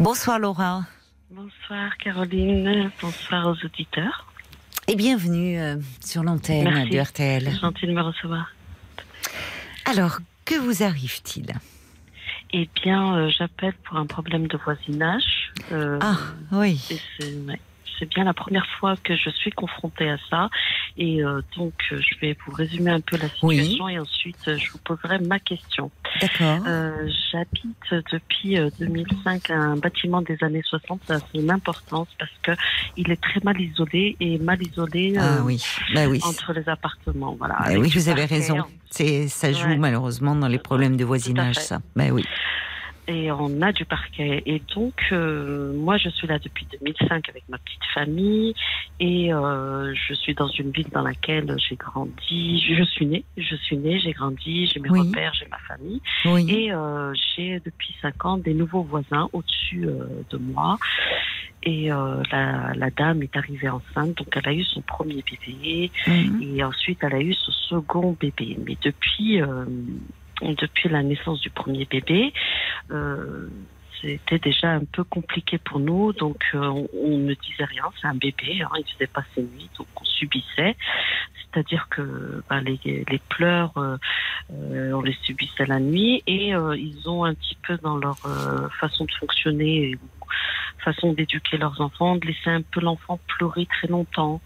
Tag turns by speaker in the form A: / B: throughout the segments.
A: Bonsoir Laura.
B: Bonsoir Caroline, bonsoir aux auditeurs.
A: Et bienvenue euh, sur l'antenne de RTL.
B: Gentil de me recevoir.
A: Alors, que vous arrive-t-il?
B: Eh bien, euh, j'appelle pour un problème de voisinage.
A: Euh, ah, oui.
B: C'est bien la première fois que je suis confrontée à ça. Et euh, donc, euh, je vais vous résumer un peu la situation et ensuite, euh, je vous poserai ma question.
A: D'accord.
B: J'habite depuis 2005 un bâtiment des années 60. Ça a son importance parce que il est très mal isolé et mal isolé
A: ah, oui. Bah, oui.
B: entre les appartements. Voilà.
A: Bah oui, vous avez raison. Ça joue malheureusement dans les problèmes de voisinage, ça. Ben oui
B: et on a du parquet. Et donc, euh, moi, je suis là depuis 2005 avec ma petite famille et euh, je suis dans une ville dans laquelle j'ai grandi. Je suis née, je suis née, j'ai grandi, j'ai mes repères, j'ai ma famille. Et euh, j'ai depuis 5 ans des nouveaux voisins au-dessus de moi. Et la, la, dame est arrivée enceinte, donc elle a eu son premier bébé. Mhm. Et ensuite, elle a eu son second bébé. Mais depuis depuis la naissance du premier bébé. Euh, c'était déjà un peu compliqué pour nous, donc euh, on, ne disait rien, c'est un bébé, hein, il faisait pas ses nuits, donc on subissait. C'est-à-dire que bah, les, pleurs, euh, on les subissait la nuit et ils ont un petit peu dans leur façon de fonctionner façon d'éduquer leurs enfants, de laisser un peu l'enfant pleurer très longtemps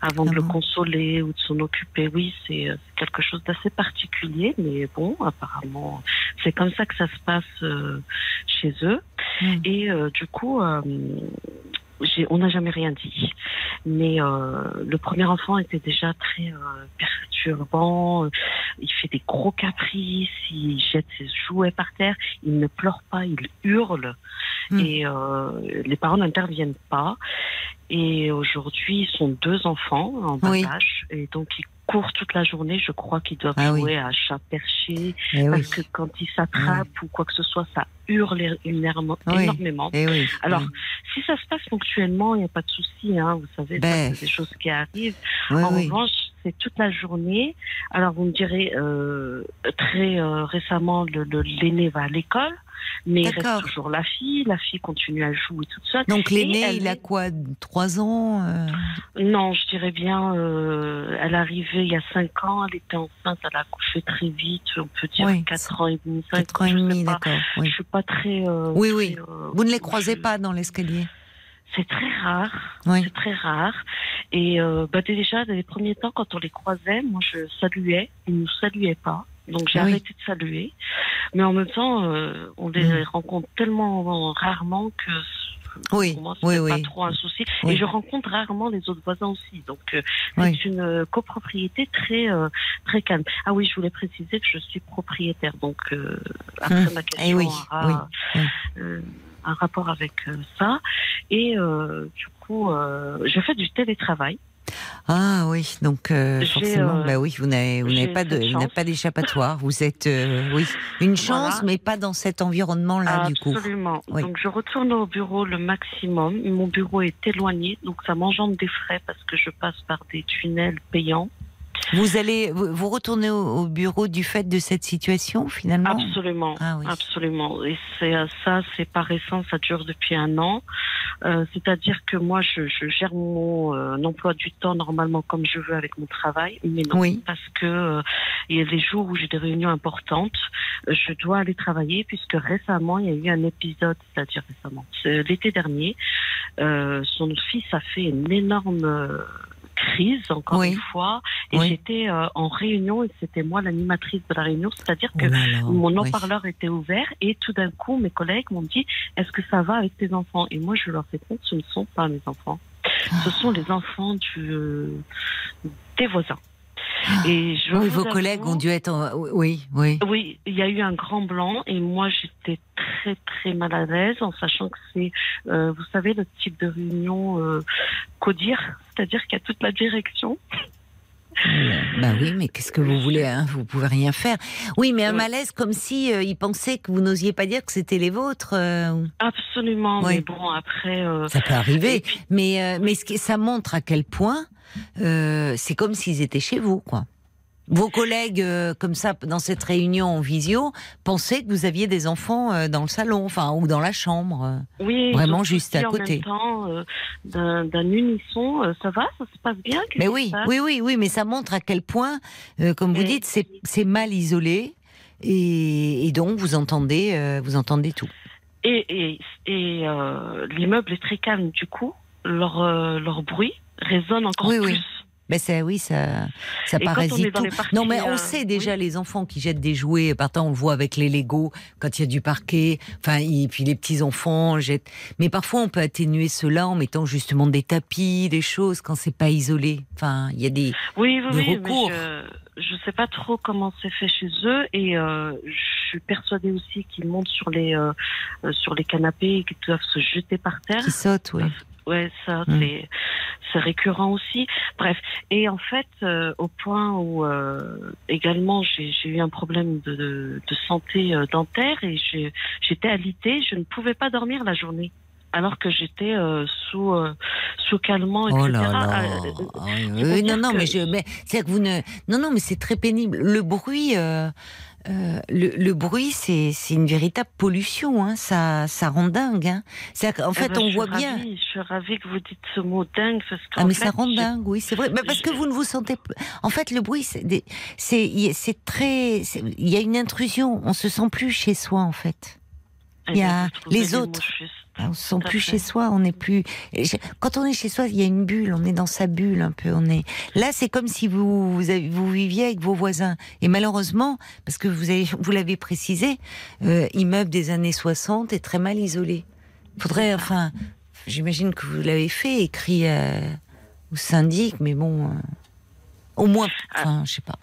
B: avant de le ah consoler ou de s'en occuper. Oui, c'est euh, quelque chose d'assez particulier, mais bon, apparemment, c'est comme ça que ça se passe euh, chez eux. Hmm. Et euh, du coup, on n'a jamais rien dit. Mais le premier enfant était déjà très perturbant. Il fait des gros caprices, il jette ses jouets par terre, il ne pleure pas, il hurle. Hmm. Et euh, les parents n'interviennent pas. Et aujourd'hui, ils sont deux enfants en bas âge. Et donc, ils courent toute la journée. Je crois qu'ils doivent ah jouer à chat perché. Eh parce que quand ils s'attrapent ou quoi que ce soit, ça hurle énormément.
A: Eh
B: Alors, si ça se passe ponctuellement, il n'y a pas de souci. Hein, vous savez, ben. c'est des choses qui arrivent. en revanche, toute la journée. Alors, vous me direz, euh, très euh, récemment, l'aîné le, va à l'école. Mais il reste toujours la fille, la fille continue à jouer toute seule.
A: Donc l'aîné, il a quoi Trois ans euh?
B: Non, je dirais bien, elle est arrivée il y a cinq ans, elle était enceinte, elle a accouché très vite, on peut dire quatre ans et demi,
A: Quatre ans et demi, d'accord.
B: Oui. Je suis pas très...
A: Oui, oui. Vous ne les croisez pas dans l'escalier?
B: C'est très rare. C'est très rare. Et bah déjà, dans les premiers temps, quand on les croisait, moi je saluais, ils ne nous saluaient pas. Donc j'ai arrêté de saluer. Mais en même temps, euh, on les mm. rencontre tellement rarement que
A: oui,
B: pour moi,
A: oui,
B: pas trop un souci. Et je rencontre rarement les autres voisins aussi. Donc, euh, c'est une euh, copropriété très, très calme. Ah oui, je voulais préciser que je suis propriétaire. Donc, après hum. ma
A: eh question
B: aura un rapport avec ça. Et du coup, je fais du télétravail.
A: Ah oui, donc euh, forcément, euh, bah oui, vous n'avez pas de, pas d'échappatoire. Vous êtes, euh, oui, une chance, mais pas dans cet environnement-là du coup.
B: Absolument. Donc je retourne au bureau le maximum. Mon bureau est éloigné, donc ça m'engendre des frais parce que je passe par des tunnels payants.
A: Vous allez vous retournez au, bureau du fait de cette situation finalement?
B: Absolument, ah absolument. Et c'est ça, c'est pas récent, ça dure depuis un an. Euh, c'est-à-dire que moi, je, je gère mon euh, emploi du temps normalement comme je veux avec mon travail, mais non, parce que euh, il y a des jours où j'ai des réunions importantes, je dois aller travailler puisque récemment il y a eu un épisode, c'est-à-dire récemment, l'été dernier, son fils a fait une énorme crise, encore une fois, et j'étais euh, en réunion et c'était moi l'animatrice de la réunion, c'est-à-dire que oh mon haut-parleur était ouvert et tout d'un coup, mes collègues m'ont dit Est-ce que ça va avec tes enfants? Et moi, je leur réponds Ce ne sont pas mes enfants. Ce sont les enfants du, euh, des voisins.
A: Et je oui, vos collègues ont dû être. Oui, oui.
B: Oui, il y a eu un grand blanc et moi j'étais très très mal à l'aise en sachant que c'est, euh, vous savez, le type de réunion euh, CODIR, c'est-à-dire qu'il y a toute la direction.
A: Bah oui, mais qu'est-ce que vous voulez hein Vous pouvez rien faire. Oui, mais un malaise comme si euh, ils pensaient que vous n'osiez pas dire que c'était les vôtres. Euh,
B: Absolument. Mais bon, après.
A: ça peut arriver. Mais mais ce ça montre à quel point c'est comme s'ils étaient chez vous, quoi. Vos collègues, euh, comme ça, dans cette réunion en visio, pensaient que vous aviez des enfants euh, dans le salon, enfin, ou dans la chambre.
B: Oui,
A: vraiment juste à côté.
B: En même temps, d'un unisson, ça va, ça se passe bien.
A: Mais oui, oui, oui, oui, mais ça montre à quel point, comme vous dites, c'est mal isolé, et, donc vous entendez, vous entendez tout.
B: Et, et, l'immeuble est très calme, du coup, leur, leur bruit résonne encore plus. Oui.
A: Ben c'est oui, ça, ça parasite tout. Non, mais on euh, sait déjà les enfants qui jettent des jouets. Partant, on le voit avec les Lego quand il y a du parquet. Enfin, et puis les petits enfants jettent. Mais parfois, on peut atténuer cela en mettant justement des tapis, des choses quand c'est pas isolé. Enfin, il y a des,
B: oui, oui, oui, recours. je ne sais pas trop comment c'est fait chez eux et euh, je suis persuadée aussi qu'ils montent sur les euh, sur les canapés et qu'ils doivent se jeter par terre.
A: Qui sautent, oui.
B: Ouais, ça, mm. c'est, c'est récurrent aussi. Bref. Et en fait, euh, au point où euh, également j'ai, j'ai eu un problème de, de, de santé euh, dentaire et j'ai, j'étais alitée, je ne pouvais pas dormir la journée. Alors que j'étais sous sous calmant, etc. Oh là là.
A: Ah, non, non, mais je, mais c'est que vous ne, non, non, mais c'est très pénible. Le bruit, euh, le, bruit, c'est une véritable pollution. Hein. Ça, ça rend dingue. Hein. En fait, eh ben, on voit bien.
B: Je suis ravie que vous dites ce mot dingue. Parce
A: ah, mais ça rend dingue, oui, c'est vrai. Mais parce que vous ne vous sentez. En fait, le bruit, c'est très. Il y a une intrusion. On se sent plus chez soi, en fait. Eh il y a ben, les autres. On se sent plus chez soi, on n'est plus. Quand on est chez soi, il y a une bulle, on est dans sa bulle un peu. On est là, c'est comme si vous vous, vous, viviez avec vos voisins. Et malheureusement, parce que vous avez, vous l'avez précisé, euh, immeuble des années 60 est très mal isolé. Faudrait, enfin, j'imagine que vous l'avez fait, écrit euh, au syndic, mais bon, euh, au moins, ah. enfin, je sais pas.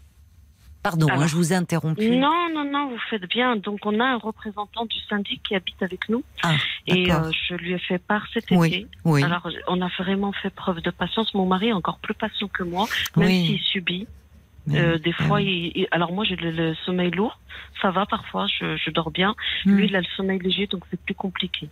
A: Pardon, hein, je vous ai interrompu.
B: Non, non, non, vous faites bien. Donc, on a un représentant du syndic qui habite avec nous. Ah, et euh, je lui ai fait part cet été. Oui. Alors, on a vraiment fait preuve de patience. Mon mari est encore plus patient que moi, même s'il subit. Euh, des fois, il, alors moi j'ai le, sommeil lourd, ça va parfois, je, je dors bien. Hmm. Lui, il a le sommeil léger, donc c'est plus compliqué.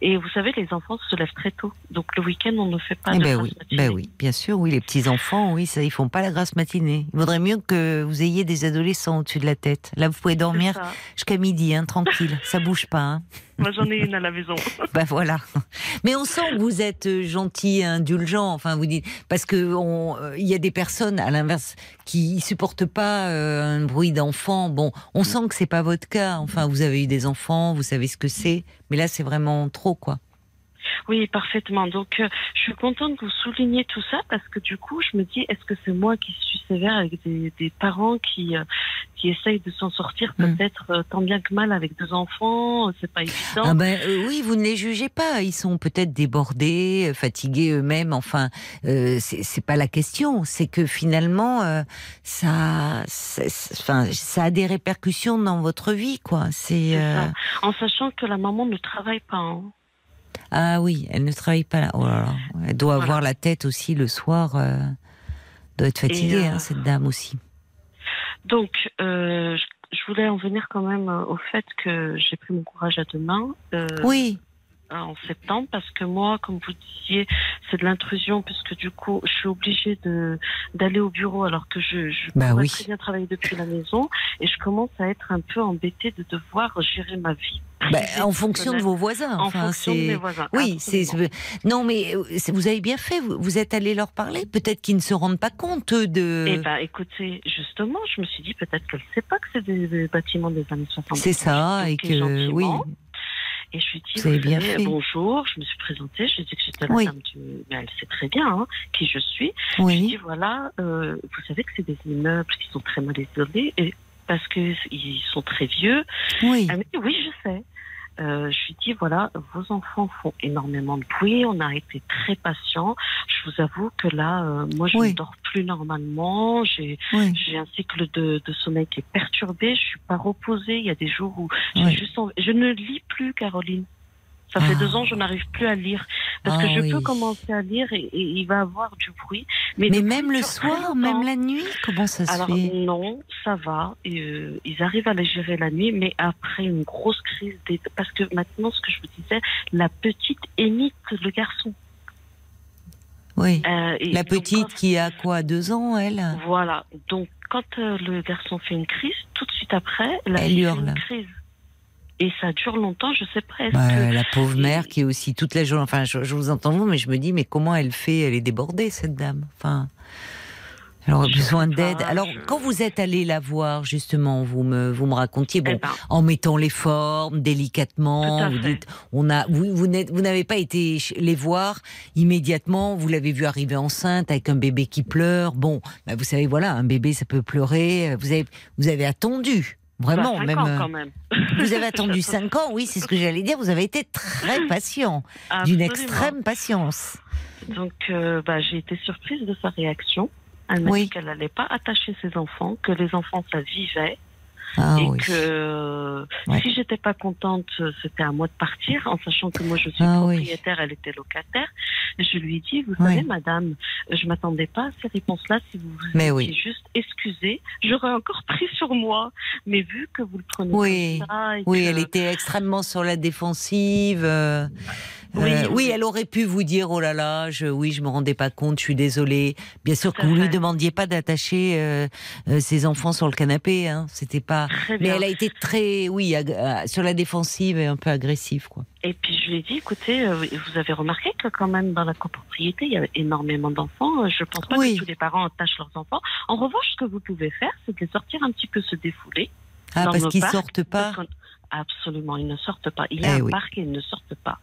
B: Et vous savez, les enfants se lèvent très tôt, donc le week-end on ne fait pas eh de
A: ben oui, Ben oui, bien sûr, oui, les petits enfants, oui, ça, ils font pas la grasse matinée. Il vaudrait mieux que vous ayez des adolescents au-dessus de la tête. Là, vous pouvez dormir jusqu'à midi, hein, tranquille, ça bouge pas. Hein.
B: Moi, j'en ai une à la maison.
A: ben voilà. Mais on sent que vous êtes euh, gentil, indulgent. Enfin, vous dites parce que euh, il y a des personnes à l'inverse qui supportent pas euh, un bruit d'enfant. Bon, on sent que c'est pas votre cas. Enfin, vous avez eu des enfants, vous savez ce que c'est. Mais là, c'est vraiment trop, quoi.
B: Oui, parfaitement. Donc, euh, je suis contente que vous souligniez tout ça parce que du coup, je me dis, est-ce que c'est moi qui suis sévère avec des, parents qui euh, qui essayent de s'en sortir hmm. peut-être euh, tant bien que mal avec deux enfants C'est pas évident.
A: Ah ben oui, vous ne les jugez pas. Ils sont peut-être débordés, fatigués eux-mêmes. Enfin, c'est pas la question. C'est que finalement, ça, enfin, ça a des répercussions dans votre vie, quoi. C'est
B: en sachant que la maman ne travaille pas. Hein.
A: Ah oui, elle ne travaille pas là. Oh elle doit avoir la tête aussi le soir. Euh, doit être fatiguée, hein, euh, cette dame aussi.
B: Donc, euh, je voulais en venir quand même au fait que j'ai pris mon courage à deux mains.
A: oui
B: en septembre parce que moi, comme vous disiez, c'est de l'intrusion puisque du coup, je suis obligée de d'aller au bureau alors que je, je
A: bah
B: très bien travailler depuis la maison et je commence à être un peu embêtée de devoir gérer ma vie.
A: Bah, en fonction de vos voisins.
B: En fonction de mes voisins.
A: Oui, c'est non, mais euh, vous avez bien fait. Vous, êtes allé leur parler. Peut-être qu'ils ne se rendent pas compte de.
B: Eh ben, écoutez, justement, je me suis dit peut-être qu'elle ne sait pas que c'est des, bâtiments des années 60.
A: C'est ça, et que oui.
B: Et je lui ai dit, bien fait. bonjour, je me suis présentée, je lui ai dit que j'étais la dame du... Mais elle sait très bien hein, qui je suis. Je lui ai dit, voilà, euh, vous savez que c'est des immeubles qui sont très mal isolés et parce qu'ils sont très vieux.
A: Oui.
B: Elle m'a dit, oui, je sais. Euh, je lui dis voilà, vos enfants font énormément de bruit, on a été très patient. Je vous avoue que là, euh, moi, je ne dors plus normalement. J'ai j'ai un cycle de, de, sommeil qui est perturbé. Je suis pas reposée. Il y a des jours où juste je ne lis plus, Caroline. Ça fait deux ans, je n'arrive plus à lire. Parce que ah je peux commencer à lire et, il va avoir du bruit.
A: Mais, même le soir, même la nuit, comment ça se
B: Alors, Non, ça va. Euh, ils arrivent à les gérer la nuit, mais après une grosse crise. Parce que maintenant, ce que je vous disais, la petite émite le garçon.
A: Oui. la petite qui a quoi, deux ans, elle?
B: Voilà. Donc, quand le garçon fait une crise, tout de suite après, elle,
A: elle hurle.
B: Une crise et ça dure longtemps, je sais presque.
A: Bah, la pauvre mère qui est aussi toute la journée. Enfin, je, vous entends vous, mais je me dis, mais comment elle fait Elle est débordée cette dame. Enfin, elle aurait besoin d'aide. Alors, quand vous êtes allé la voir, justement, vous me vous me racontiez, bon, eh ben. en mettant les formes délicatement, vous dites, on a, vous vous n'avez pas été les voir immédiatement. Vous l'avez vu arriver enceinte avec un bébé qui pleure. Bon, bah, vous savez, voilà, un bébé ça peut pleurer. Vous avez vous avez attendu. Vraiment, même,
B: ans, quand même.
A: Vous avez attendu 5 ans, oui, c'est ce que j'allais dire. Vous avez été très patient, d'une extrême patience.
B: Donc, euh, bah, j'ai été surprise de sa réaction. Elle m'a dit qu'elle n'allait pas attacher ses enfants, que les enfants, ça vivait. Ah et que si j'étais pas contente, c'était à moi de partir, en sachant que moi je suis ah propriétaire, elle était locataire. Je lui ai dit, vous savez, madame, je m'attendais pas à ces réponses-là. Si vous
A: mais
B: oui. juste excusez, j'aurais encore pris sur moi. Mais vu que vous le prenez
A: oui.
B: comme ça,
A: oui, elle était extrêmement sur la défensive. Euh, euh, oui, elle aurait pu vous dire oh là là, je, oui, je me rendais pas compte, je suis désolée. Bien sûr que vous lui demandiez pas d'attacher euh, euh, ses enfants sur le canapé, hein. C'était pas. Mais elle a été très, oui, sur la défensive et un peu agressive, quoi.
B: Et puis je lui ai dit, écoutez, vous avez remarqué que quand même dans la copropriété, il y a énormément d'enfants. Je pense pas que tous les parents attachent leurs enfants. En revanche, ce que vous pouvez faire, c'est de les sortir un petit peu se défouler.
A: Ah, parce qu'ils sortent pas.
B: Absolument, ils ne sortent pas. Il y a eh un parc et ils ne sortent pas.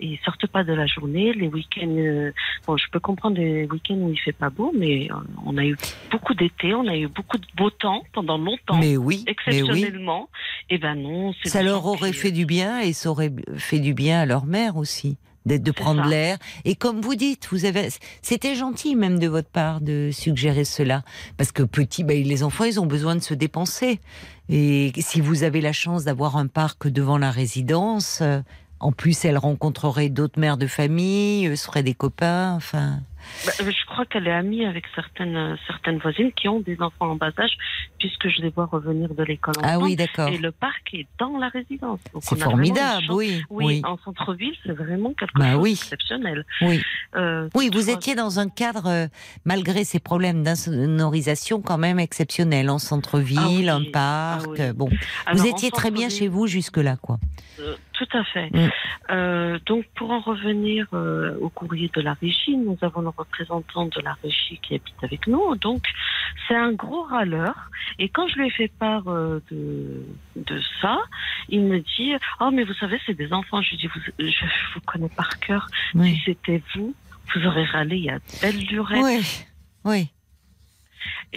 B: Ils sortent pas de la journée. Les week-ends, euh, bon, je peux comprendre les week-ends où il fait pas beau, mais euh, on a eu beaucoup d'été, on a eu beaucoup de beau temps pendant longtemps.
A: Mais oui,
B: exceptionnellement. Et eh ben non,
A: ça leur aurait fait du bien et ça aurait fait du bien à leur mère aussi d'être de prendre l'air. Et comme vous dites, vous avez, c'était gentil même de votre part de suggérer cela, parce que petit, ben, les enfants, ils ont besoin de se dépenser. Et si vous avez la chance d'avoir un parc devant la résidence, euh, en plus, elle rencontrerait d'autres mères de famille, euh, seraient des copains, enfin.
B: Bah, euh, je crois qu'elle est amie avec certaines, euh, certaines voisines qui ont des enfants en bas âge, puisque je les vois revenir de l'école.
A: Ah oui, d'accord.
B: Et le parc est dans la résidence.
A: C'est formidable, oui,
B: oui, En centre-ville, c'est vraiment quelque bah chose d'exceptionnel.
A: Oui. Euh, oui, vous étiez dans un cadre, malgré ces problèmes d'insonorisation, quand même exceptionnel. En centre-ville, ah un ah parc. Bon, vous étiez très bien chez vous jusque-là, quoi.
B: Tout à fait. Mm. donc, pour en revenir au courrier de la régie, nous avons représentant de la régie qui habite avec nous. Donc, c'est un gros râleur. Et quand je lui ai fait part euh, de, de ça, il me dit Oh, mais vous savez, c'est des enfants. Je lui dis Je vous connais par cœur. Si c'était vous, vous aurez râlé il y a belle durée.
A: Oui, oui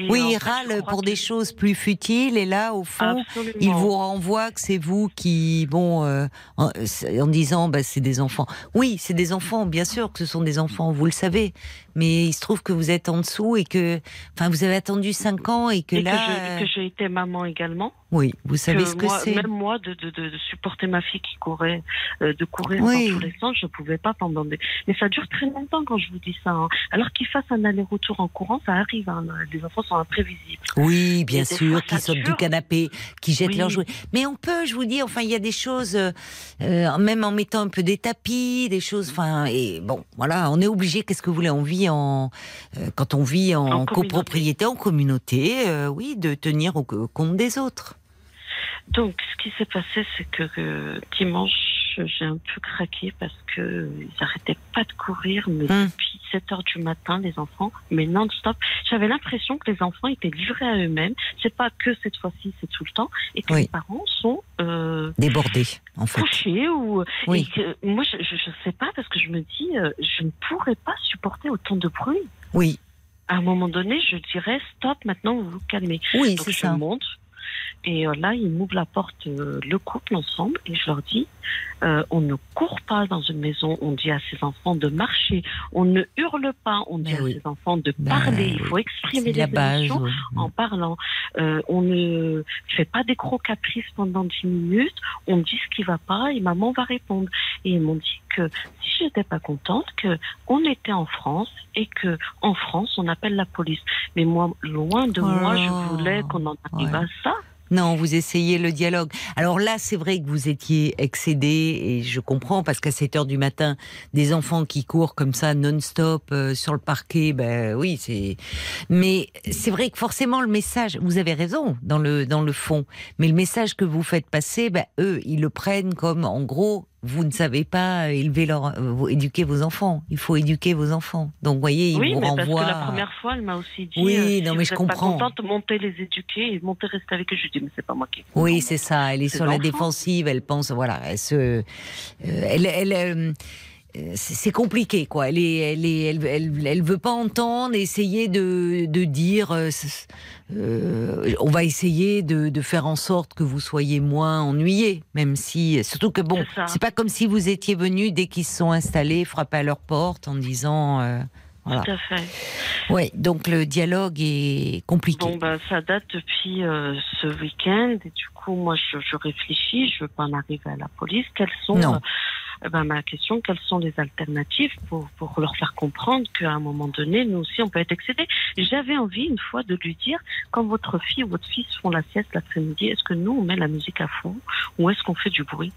A: oui, il râle pour des choses plus futiles et là, au fond, il vous renvoie que c'est vous qui, bon, euh, en, disant, bah, c'est des enfants. Oui, c'est des enfants, bien sûr que ce sont des enfants, vous le savez. Mais il se trouve que vous êtes en dessous et que, enfin, vous avez attendu 5 ans et que là.
B: Que j'ai été maman également.
A: Oui, vous savez ce que c'est.
B: Même moi, de, de, de, supporter ma fille qui courait, euh, de courir dans tous les sens, je ne pouvais pas pendant des. Mais ça dure très longtemps quand je vous dis ça. Hein. Alors qu'il fasse un aller-retour en courant, ça arrive. Hein. Les enfants sont imprévisibles.
A: Oui, bien sûr, qui sautent du canapé, qui jettent leurs jouets. Mais on peut, je vous dis, enfin, il y a des choses, euh, euh, même en mettant un peu des tapis, des choses. Enfin, et bon, voilà, on est obligé. Qu'est-ce que vous voulez On vit en quand on vit en, copropriété, en communauté, oui, de tenir au compte des autres.
B: Donc, ce qui s'est passé, c'est que dimanche, j'ai un peu craqué parce que ils n'arrêtaient pas de courir, mais hmm. depuis 7 heures du matin, les enfants, mais non-stop. J'avais l'impression que les enfants étaient livrés à eux-mêmes. C'est pas que cette fois-ci, c'est tout le temps, et que les parents sont euh,
A: débordés, en fait.
B: Couchés ou oui. moi, je, ne sais pas parce que je me dis, euh, je ne pourrais pas supporter autant de bruit.
A: Oui.
B: À un moment donné, je dirais stop. Maintenant, vous vous calmez.
A: Oui, c'est ça.
B: Monte, et euh, là, ils m'ouvrent la porte, euh, le couple ensemble, et je leur dis, euh, on ne court pas dans une maison, on dit à ses enfants de marcher, on ne hurle pas, on dit à ses enfants de ben parler, il faut exprimer les émotions en parlant. on ne fait pas des gros caprices pendant 10 minutes, on dit ce qui va pas et maman va répondre. Et ils m'ont dit que si j'étais pas contente, que on était en France et que en France on appelle la police. Mais moi, loin de moi, je oh. voulais qu'on en arrive à ça.
A: Non, vous essayez le dialogue. Alors là, c'est vrai que vous étiez excédé et je comprends parce qu'à 7 heures du matin, des enfants qui courent comme ça non-stop euh, sur le parquet, ben oui, c'est. Mais c'est vrai que forcément le message, vous avez raison dans le dans le fond, mais le message que vous faites passer, ben eux, ils le prennent comme en gros vous ne savez pas élever leur, éduquer vos enfants. Il faut éduquer vos enfants. Donc, vous voyez, ils
B: oui,
A: vous
B: mais
A: renvoient.
B: Parce que la première fois, elle m'a aussi dit.
A: Oui,
B: euh,
A: non,
B: si
A: mais je comprends.
B: Pas contente, montez les éduquer et montez rester avec eux. Je dis, mais c'est pas moi qui.
A: Oui, c'est ça. Elle est sur la défensive. Elle pense, voilà, elle se, euh, elle, elle, euh, c'est compliqué, quoi. Elle est, elle est, elle, elle, elle veut pas entendre, essayer de, de dire, euh, euh, on va essayer de, de faire en sorte que vous soyez moins ennuyés, même si, surtout que bon,
B: C'est
A: pas comme si vous étiez venu dès qu'ils se sont installés, frapper à leur porte en disant, euh, voilà.
B: Tout à fait.
A: Ouais, donc le dialogue est compliqué.
B: Bon, bah, ça date depuis euh, ce week-end. Et du coup, moi, je, je réfléchis. Je veux pas en arriver à la police. Quelles sont,
A: Non.
B: Eh ben, ma question, quelles sont les alternatives pour, pour leur faire comprendre qu'à un moment donné, nous aussi, on peut être excédés? J'avais envie, une fois, de lui dire, quand votre fille ou votre fils font la sieste l'après-midi, est-ce que nous, on met la musique à fond ou est-ce qu'on fait du bruit?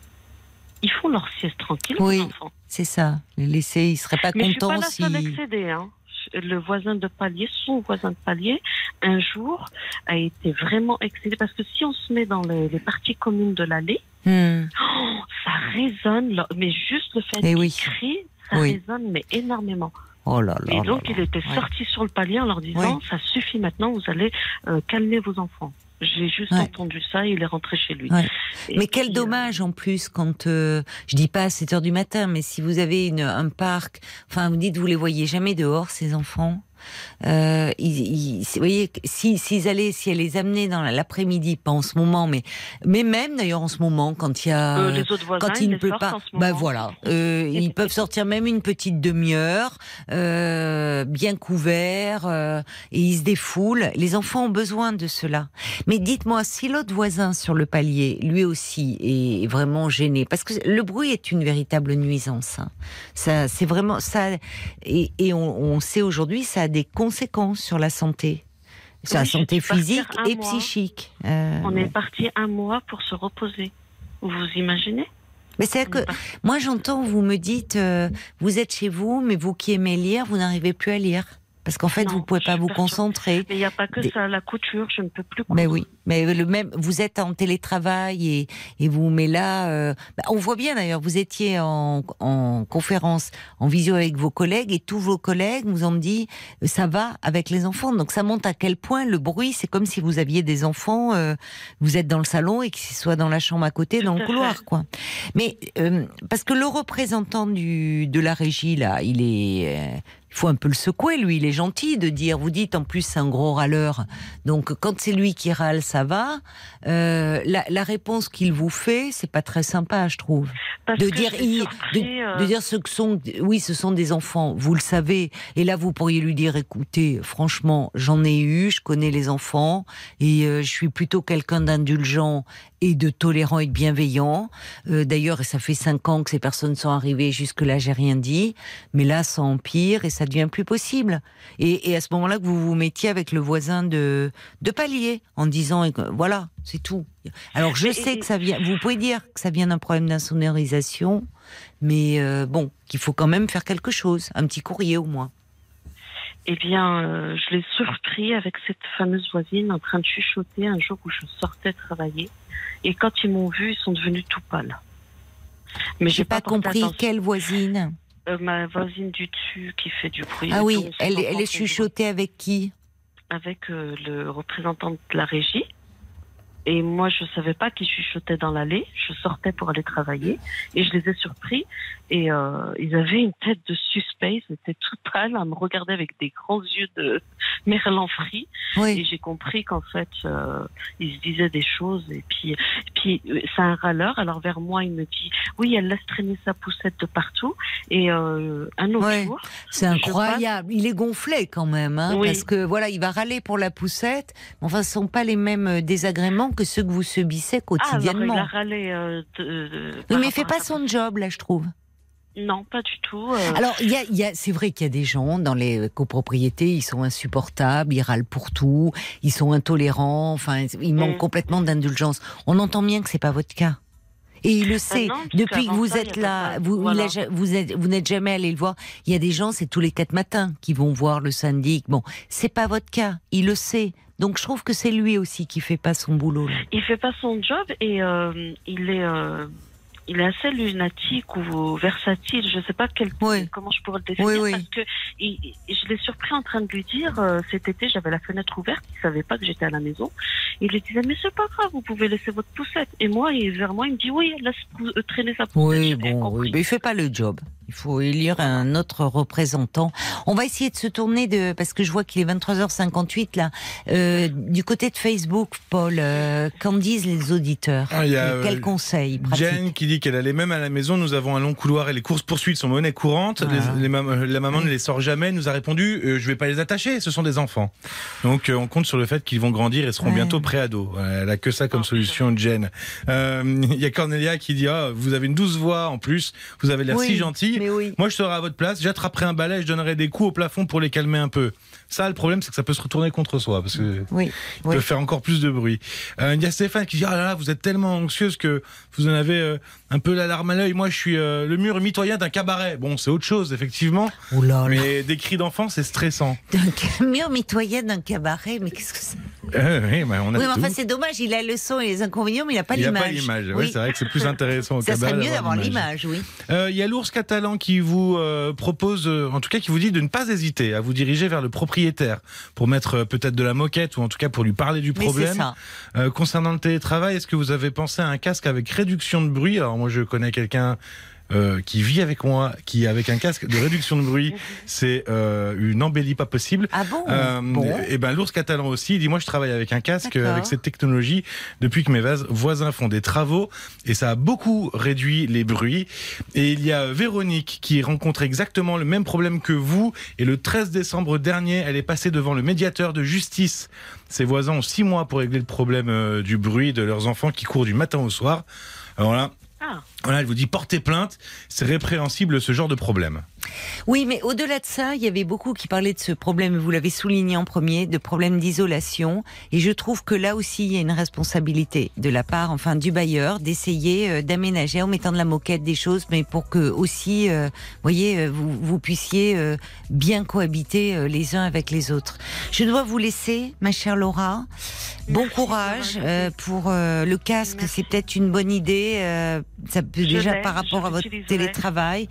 B: Ils font leur sieste tranquille,
A: Oui.
B: les enfants.
A: C'est ça. Les laisser, ils seraient pas
B: Mais je suis pas
A: contents
B: la
A: si.
B: seule excédée. Hein. Le voisin de palier, son voisin de palier, un jour a été vraiment excédé parce que si on se met dans les, les parties communes de l'allée,
A: Hmm.
B: oh, ça résonne. Mais juste le fait
A: Eh
B: qu'il
A: oui.
B: crie, ça
A: Oui.
B: résonne mais énormément.
A: Oh là là.
B: Et donc
A: là.
B: il était
A: Ouais.
B: sorti sur le palier en leur disant ça suffit maintenant, vous allez euh, calmer vos enfants. J'ai juste
A: Ouais.
B: entendu ça, il est rentré chez lui.
A: Ouais. Mais quel
B: puis, euh,
A: dommage en plus quand euh, je dis pas à 7 heures du matin, mais si vous avez une, un parc, enfin vous dites vous les voyez jamais dehors ces enfants? Euh, ils, ils- vous voyez, si s'ils allaient, si elle les amenait dans l'après-midi, pas en ce moment, mais mais même d'ailleurs en ce moment quand il y a
B: euh, les autres voisins,
A: quand il ne peut pas, bah voilà, euh, ils peuvent sortir même une petite demi-heure, bien couverts, et ils se défoulent. Les enfants ont besoin de cela. Mais dites-moi, si l'autre voisin sur le palier, lui aussi, est vraiment gêné, parce que le bruit est une véritable nuisance. hein. Ça, c'est vraiment ça, et, et on, on sait aujourd'hui, ça a des conséquences sur la santé, sur la
B: Oui,
A: santé physique et
B: mois.
A: psychique. Euh,
B: On est parti un mois pour se reposer. Vous imaginez?
A: Mais c'est que Moi, j'entends, vous me dites, euh, vous êtes chez vous, mais vous qui aimez lire, vous n'arrivez plus à lire. Parce qu'en fait,
B: Non,
A: vous pouvez pas vous
B: perturbée.
A: concentrer.
B: Mais il n'y a pas que
A: Des-
B: ça, la couture, je ne peux plus
A: Mais oui, mais le même, vous êtes en télétravail et, et vous, mais là, euh, bah, on voit bien d'ailleurs, vous étiez en, en conférence, en visio avec vos collègues et tous vos collègues vous ont dit, euh, ça va avec les enfants. Donc ça montre à quel point le bruit, c'est comme si vous aviez des enfants, euh, vous êtes dans le salon et qu'ils soient dans la chambre à côté, dans le couloir, quoi. Mais euh, parce que le représentant du, de la régie là, il est, il faut un peu le secouer, lui. Il est gentil de dire. Vous dites en plus c'est un gros râleur. Donc quand c'est lui qui râle, ça va. Euh, la, la réponse qu'il vous fait, c'est pas très sympa, je trouve.
B: Parce
A: De dire, il-
B: surpris, euh,
A: De dire ce que sont, oui, ce sont des enfants. Vous le savez. Et là, vous pourriez lui dire, écoutez, franchement, j'en ai eu, je connais les enfants et euh, je suis plutôt quelqu'un d'indulgent et de tolérant et de bienveillant. Euh, D'ailleurs, ça fait cinq ans que ces personnes sont arrivées. Jusque là, j'ai rien dit. Mais là, ça empire et ça devient plus possible. Et, et à ce moment-là, que vous vous mettiez avec le voisin de, de palier en disant, et que- voilà, c'est tout. Alors, je sais que ça vient, vous pouvez dire que ça vient d'un problème d'insonorisation, mais euh, bon, qu'il faut quand même faire quelque chose, un petit courrier au moins.
B: Eh bien, euh, je l'ai surpris avec cette fameuse voisine en train de chuchoter un jour où je sortais travailler. Et quand ils m'ont vu, ils sont devenus tout pâles. Mais
A: J'ai pas,
B: porté
A: compris
B: attention.
A: quelle voisine?
B: Euh, ma voisine du dessus qui fait du bruit.
A: Ah oui, elle, est chuchotée avec qui?
B: Avec euh, le représentant de la régie. Et moi, je savais pas qui chuchotait dans l'allée. Je sortais pour aller travailler et je les ai surpris. Et euh, ils avaient une tête de suspect. Ils étaient tout pâles à me regarder avec des grands yeux de merlan frit. Et
A: Oui.
B: j'ai compris qu'en fait, euh, ils se disaient des choses. Et puis, puis euh, c'est un râleur. Alors vers moi, il me dit, oui, elle laisse traîner sa poussette de partout. Et euh, un autre jour,
A: C'est incroyable. Il est gonflé quand même, hein,
B: Oui.
A: parce que voilà, il va râler pour la poussette. Enfin, ce sont pas les mêmes euh, que ceux que vous subissez
B: ah, alors il
A: quotidiennement.
B: a râlé. euh, de- de-
A: oui,
B: par
A: mais il fait pas son job là, je trouve.
B: Non, pas du tout.
A: Euh. Alors, y a, y a, c'est vrai qu'il y a des gens dans les copropriétés, ils sont insupportables, ils râlent pour tout, ils sont intolérants, enfin, ils manquent mm. complètement d'indulgence. On entend bien que c'est pas votre cas. Et il le ah sait. Depuis que vous êtes là, vous, vous, êtes, vous n'êtes jamais allé le voir. Il y a des gens, c'est tous les quatre matins qui vont voir le syndic. Bon, c'est pas votre cas. Il le sait. Donc je trouve que c'est lui aussi qui fait pas son boulot. Là.
B: Il fait pas son job et euh, il est. Euh il est assez lunatique ou versatile. Je ne sais pas quel, comment je pourrais le définir parce que je l'ai surpris en train de lui dire euh, cet été j'avais la fenêtre ouverte, il savait pas que j'étais à la maison. Il lui disait mais c'est pas grave, vous pouvez laisser votre poussette. Et moi, il, vers moi, il me dit oui, laisse traîner sa poussette.
A: Oui, bon, oui, mais il fait pas le job. Il faut élire un autre représentant. On va essayer de se tourner de parce que je vois qu'il est 23h58 là. Euh, du côté de Facebook, Paul, euh, qu'en disent les auditeurs ah, euh, Quel conseil
C: Jen qui dit qu'elle allait même à la maison. Nous avons un long couloir et les courses poursuites sont monnaie courante. Ah. Les, la maman ne les sort jamais. Nous a répondu je vais pas les attacher. Ce sont des enfants. Donc on compte sur le fait qu'ils vont grandir et seront bientôt pré-ados. Elle a que ça comme solution, Jen. Il y a Cornelia qui dit ah, vous avez une douce voix en plus. Vous avez l'air si Moi, je serais à votre place, j'attraperais un balai, je donnerais des coups au plafond pour les calmer un peu. Ça, le problème, c'est que ça peut se retourner contre soi, parce que oui, peut faire encore plus de bruit. Euh, il y a Stéphane qui dit, ah là là, vous êtes tellement anxieuse que vous en avez euh, un peu la larme à l'œil. Moi, je suis euh, le mur mitoyen d'un cabaret. Bon, c'est autre chose, effectivement.
A: Oula,
C: mais des cris d'enfants, c'est stressant.
A: Un mur mitoyen d'un cabaret, mais qu'est-ce que c'est?
C: Oui, mais on a
A: oui, mais enfin, c'est dommage, il a le son et les inconvénients, mais il n'a pas l'image.
C: Il n'a pas l'image. Oui. c'est vrai que c'est plus intéressant au
A: Ça
C: serait
A: mieux d'avoir l'image, oui.
C: Il y a l'ours catalan qui vous propose, en tout cas, qui vous dit de ne pas hésiter à vous diriger vers le propriétaire pour mettre euh, peut-être de la moquette ou en tout cas pour lui parler du problème. Euh, concernant le télétravail, est-ce que vous avez pensé à un casque avec réduction de bruit? Alors moi je connais quelqu'un euh, qui vit avec moi, qui avec un casque de réduction de bruit, c'est euh, une embellie pas possible.
A: Ah bon, euh,
C: Et ben l'ours catalan aussi. Il dit moi je travaille avec un casque avec cette technologie depuis que mes voisins font des travaux et ça a beaucoup réduit les bruits. Et il y a Véronique qui rencontre exactement le même problème que vous et le 13 décembre dernier, elle est passée devant le médiateur de justice. Ses voisins ont six mois pour régler le problème du bruit de leurs enfants qui courent du matin au soir. Alors là, ah. Voilà, elle vous dit porter plainte, c'est répréhensible ce genre de problème.
A: Oui, mais au-delà de ça, il y avait beaucoup qui parlaient de ce problème, vous l'avez souligné en premier, de problème d'isolation. Et je trouve que là aussi, il y a une responsabilité de la part, enfin, du bailleur, d'essayer euh, d'aménager en mettant de la moquette des choses, mais pour que aussi, euh, voyez, euh, vous, vous, puissiez bien cohabiter les uns avec les autres. Je dois vous laisser, ma chère Laura. Bon courage pour le casque, c'est peut-être une bonne idée. ça déjà par rapport à votre télétravail.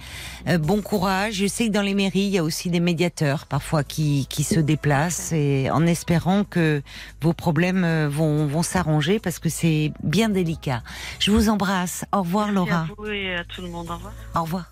A: Euh, bon courage. Je sais que dans les mairies, il y a aussi des médiateurs parfois qui, qui se déplacent et en espérant que vos problèmes euh, vont, vont s'arranger parce que c'est bien délicat. Je vous embrasse. Au revoir Laura.
B: À vous et à tout le monde. Au revoir.
A: Au revoir.